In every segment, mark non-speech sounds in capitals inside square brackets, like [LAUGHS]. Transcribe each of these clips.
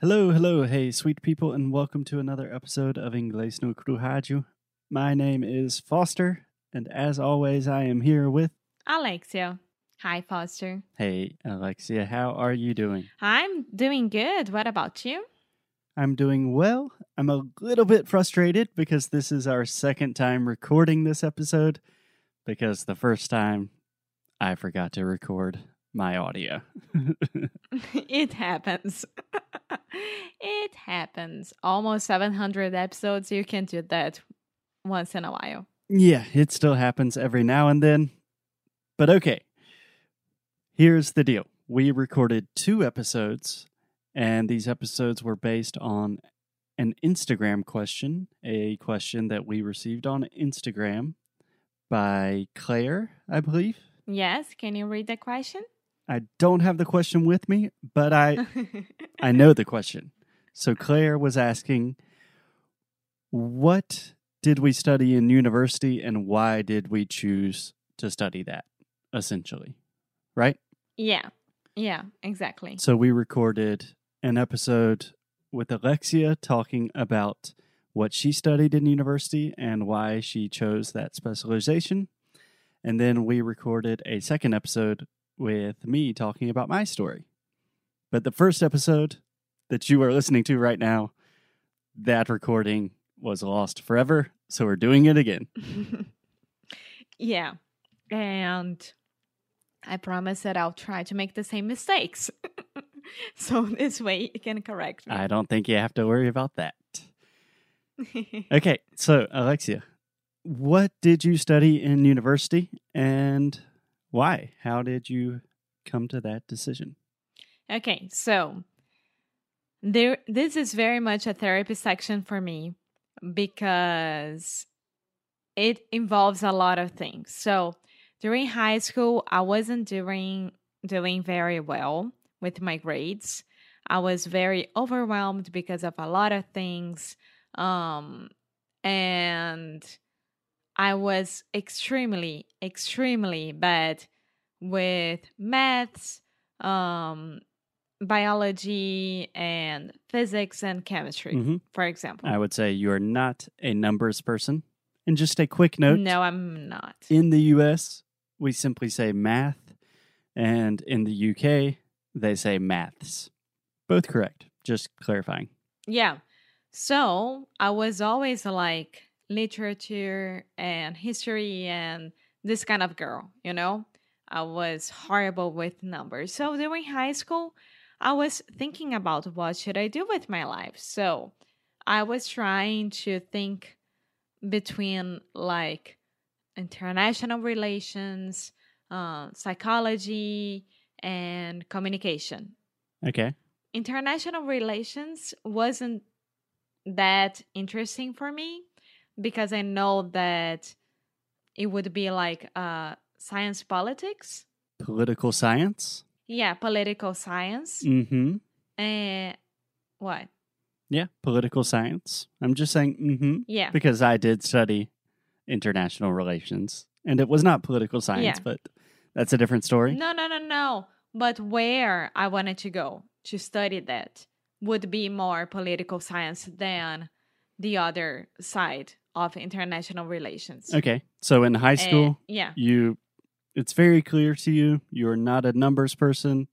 Hello, hello, hey, sweet people, and welcome to another episode of Inglês no Crujaju. My name is Foster, and as always, I am here with. Alexia. Hi, Foster. Hey, Alexia, how are you doing? I'm doing good. What about you? I'm doing well. I'm a little bit frustrated because this is our second time recording this episode, because the first time I forgot to record my audio. [LAUGHS] it happens. [LAUGHS] it happens. Almost 700 episodes. You can do that once in a while. yeah, it still happens every now and then. But okay, here's the deal we recorded two episodes, and these episodes were based on an Instagram question, a question that we received on Instagram by Claire, I believe. Yes, can you read the question? I don't have the question with me, but I [LAUGHS] I know the question. So Claire was asking, what did we study in university and why did we choose to study that, essentially? Right? yeah. Yeah, exactly. So we recorded an episode with Alexia talking about what she studied in university and why she chose that specialization. And then we recorded a second episode with me talking about my story. But the first episode that you are listening to right now, that recording was lost forever. So we're doing it again. [LAUGHS] yeah. And I promise that I'll try to make the same mistakes. [LAUGHS] so this way you can correct me. I don't think you have to worry about that. [LAUGHS] Okay, so Alexia, what did you study in university and why? How did you come to that decision? Okay, so there this is very much a therapy section for me because it involves a lot of things. So during high school, I wasn't doing doing very well with my grades. I was very overwhelmed because of a lot of things. Um and I was extremely, extremely bad with maths, um, biology, and physics and chemistry, Mhm. for example. I would say you are not a numbers person. And just a quick note no, I'm not. in the US, we simply say math, and in the UK, they say maths. Both correct, just clarifying. Yeah. So I was always like literature and history and this kind of girl, you know? I was horrible with numbers. So during high school, I was thinking about what should I do with my life. So I was trying to think between like international relations, uh, psychology, and communication Okay. international relations wasn't that interesting for me because I know that it would be like uh, science politics. Political science? Yeah, political science. Mm hmm. And what? Yeah, political science. I'm just saying, mm hmm. Yeah. because I did study international relations, and it was not political science, Yeah. but that's a different story. No, no, no, no. But where I wanted to go to study that would be more political science than the other side of international relations. Okay, so in high And- school, yeah. you, it's very clear to you you are not a numbers person.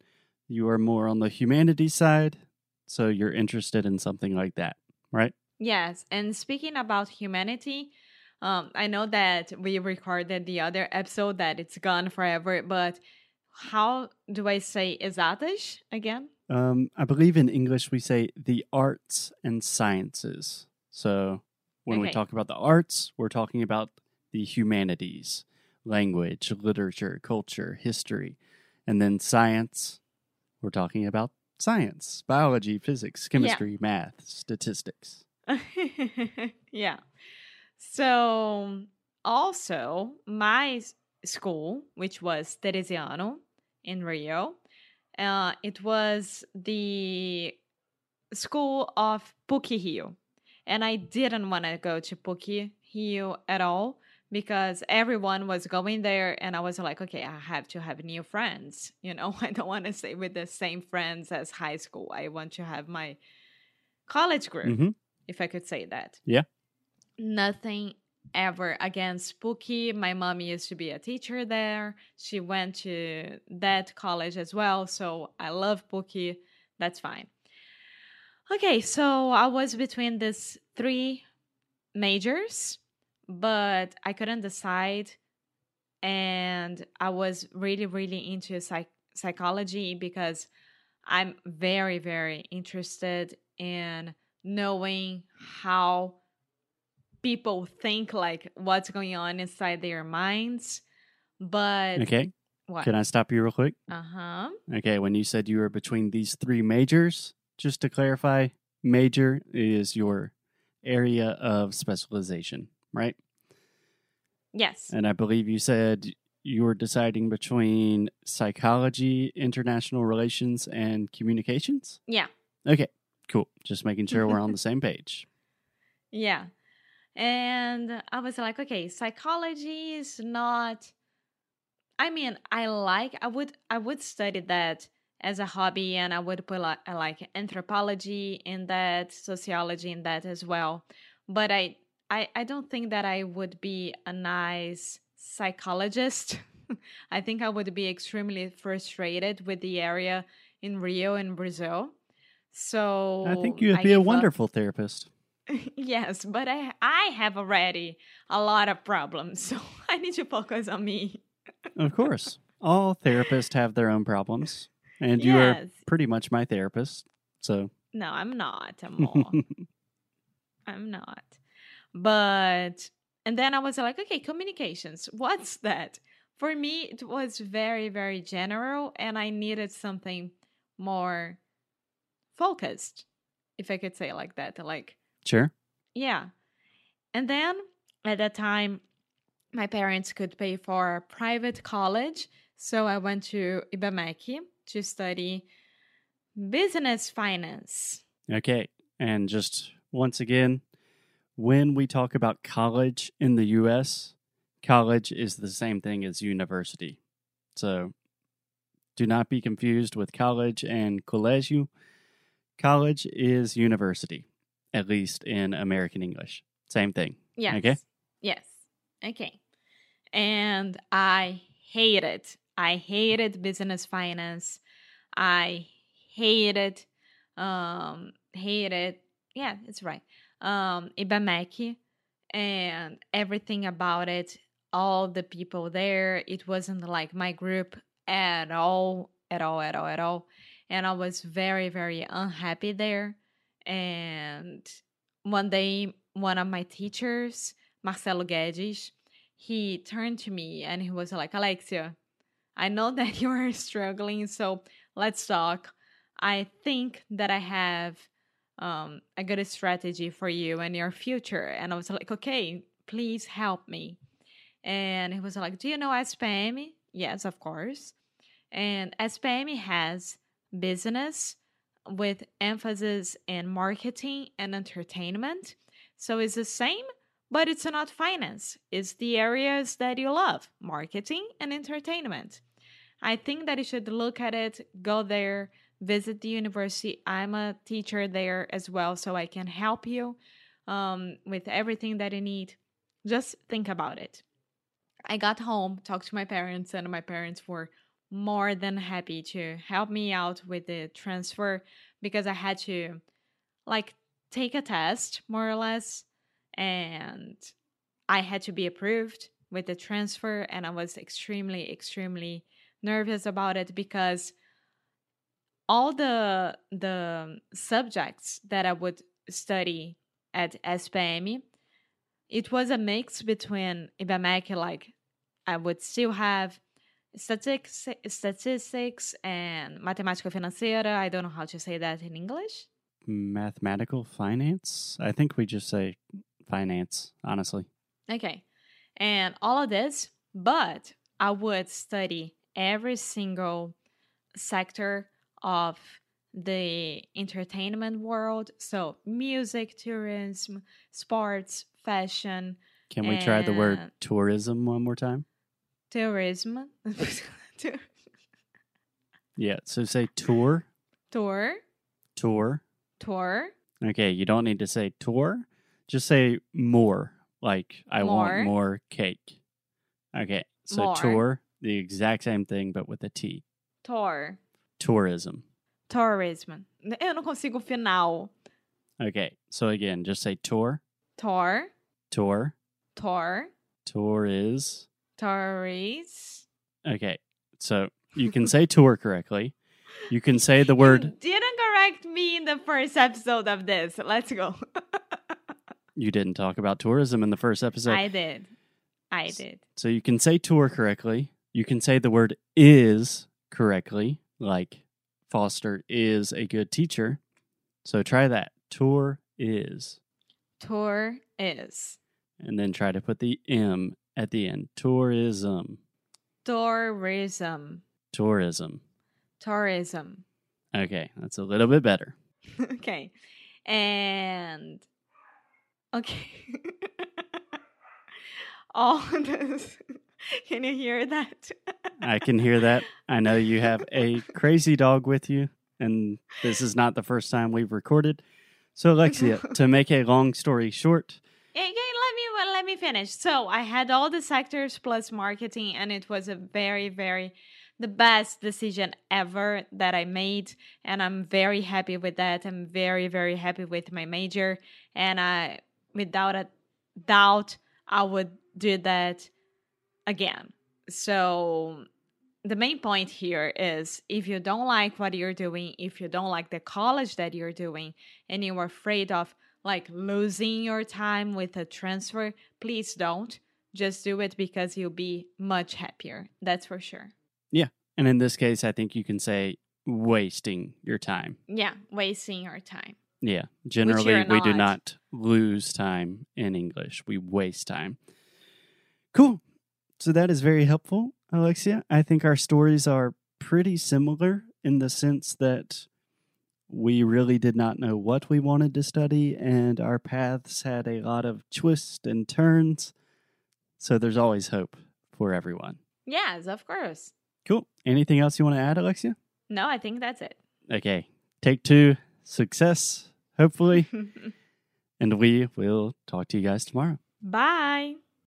You are more on the humanities side, so you're interested in something like that, right? Yes, and speaking about humanity, um, I know that we recorded the other episode that it's gone forever, but how do I say exatas again? Um, I believe in English we say the arts and sciences. So when we talk about the arts, we're talking about the humanities, language, literature, culture, history. And then science, we're talking about science, biology, physics, chemistry, math, statistics. [LAUGHS] yeah. So also my school, which was Teresiano in Rio, uh, it was the school of PUC Rio. And I didn't want to go to PUC Rio at all because everyone was going there and I was like, okay, I have to have new friends. You know, [LAUGHS] I don't want to stay with the same friends as high school. I want to have my college group, hmm if I could say that. Yeah. Nothing ever against Spooky. My mom used to be a teacher there. She went to that college as well. So I love Spooky. That's fine. Okay, so I was between these three majors, but I couldn't decide. And I was really, really into psych- psychology because I'm very, very interested in knowing how people think, like what's going on inside their minds. But Okay. what? Can I stop you real quick? Uh huh. Okay. When you said you were between these three majors, just to clarify, major is your area of specialization, right? Yes. And I believe you said you were deciding between psychology, international relations, and communications. Yeah. Okay. Cool. Just making sure we're on the [LAUGHS] same page. Yeah. And I was like, okay, psychology is not I mean, I like I would I would study that as a hobby and I would put like, like anthropology in that, sociology in that as well. But I I I don't think that I would be a nice psychologist. [LAUGHS] I think I would be extremely frustrated with the area in Rio in Brazil. So I think you'd be a gave up. wonderful therapist. [LAUGHS] yes, but I I have already a lot of problems, [LAUGHS] so I need to focus on me. Of course. All therapists have their own problems. And you are pretty much my therapist. So, No, I'm not, Amor. [LAUGHS] I'm not. But and then I was like, okay, communications. What's that? For me, it was very, very general, and I needed something more focused, if I could say it like that. Like sure. Yeah. And then at that time, my parents could pay for a private college. So I went to Ibmec to study business finance. Okay. And just once again, when we talk about college in the US, college is the same thing as university. So do not be confused with college and colégio. College is university, at least in American English. Same thing. Yes. Okay. Yes. Okay. And I hated, I hated business finance. I hated, um, hated, yeah, it's right. Um, Ibmec and everything about it, all the people there. It wasn't like my group at all, at all, at all, at all. And I was very, very unhappy there. And one day, one of my teachers, Marcelo Guedes, he turned to me and he was like, Alexia, I know [LAUGHS] that you are struggling, so let's talk. I think that I have um, a good strategy for you and your future. And I was like, okay, please help me. And he was like, do you know ESPM? Yes, of course. And ESPM has business with emphasis in marketing and entertainment. So it's the same, but it's not finance. It's the areas that you love marketing and entertainment. I think that you should look at it, go there, visit the university. I'm a teacher there as well, so I can help you um, with everything that you need. Just think about it. I got home, talked to my parents, and my parents were more than happy to help me out with the transfer because I had to like take a test more or less and I had to be approved with the transfer and I was extremely extremely nervous about it because all the the subjects that I would study at ESPM it was a mix between Ibmec like I would still have statistics statistics and matemática financeira I don't know how to say that in English Mathematical finance? I think we just say finance, honestly. Okay. And all of this, but I would study every single sector of the entertainment world. So, music, tourism, sports, fashion, Can we try the word tourism one more time? tourism, [LAUGHS] Yeah. So say tour, tour, tour. tour, Okay. You don't need to say tour. Just say more. Like I More. want more cake. Okay. So More. tour, the exact same thing, but with a T. tour, Tourism. tourism. Eu não consigo o final. Okay. So again, just say tour, Tour, tour, tour, tour is. tourist. Okay. So you can say tour correctly. You can say the word. You didn't correct me in the first episode of this. Let's go. [LAUGHS] You didn't talk about tourism in the first episode. I did. I did. So you can say tour correctly. You can say the word is correctly, like Foster is a good teacher. So try that. Tour is. Tour is. And then try to put the M at the end. Tourism. Tourism. Tourism. Tourism. Okay, that's a little bit better. [LAUGHS] okay. And okay. [LAUGHS] All this. [LAUGHS] Can you hear that? I can hear that. I know you have a [LAUGHS] crazy dog with you, and this is not the first time we've recorded. So, Alexia, [LAUGHS] to make a long story short, let me well, let me finish. So I had all the sectors plus marketing, and it was a very, very the best decision ever that I made, and I'm very happy with that. I'm very, very happy with my major, and I, without a doubt, I would do that again. So the main point here is if you don't like what you're doing, if you don't like the college that you're doing, and you're afraid of like losing your time with a transfer, please don't. Just do it because you'll be much happier. That's for sure. Yeah. And in this case, I think you can say wasting your time. Yeah, wasting your time. Yeah, generally, we do not. not lose time in English, we waste time. Cool. So, that is very helpful, Alexia. I think our stories are pretty similar in the sense that we really did not know what we wanted to study, and our paths had a lot of twists and turns. So, there's always hope for everyone. Yes, of course. Cool. Anything else you want to add, Alexia? No, I think that's it. Okay. Take two. Success, hopefully. [LAUGHS] and we will talk to you guys tomorrow. Bye.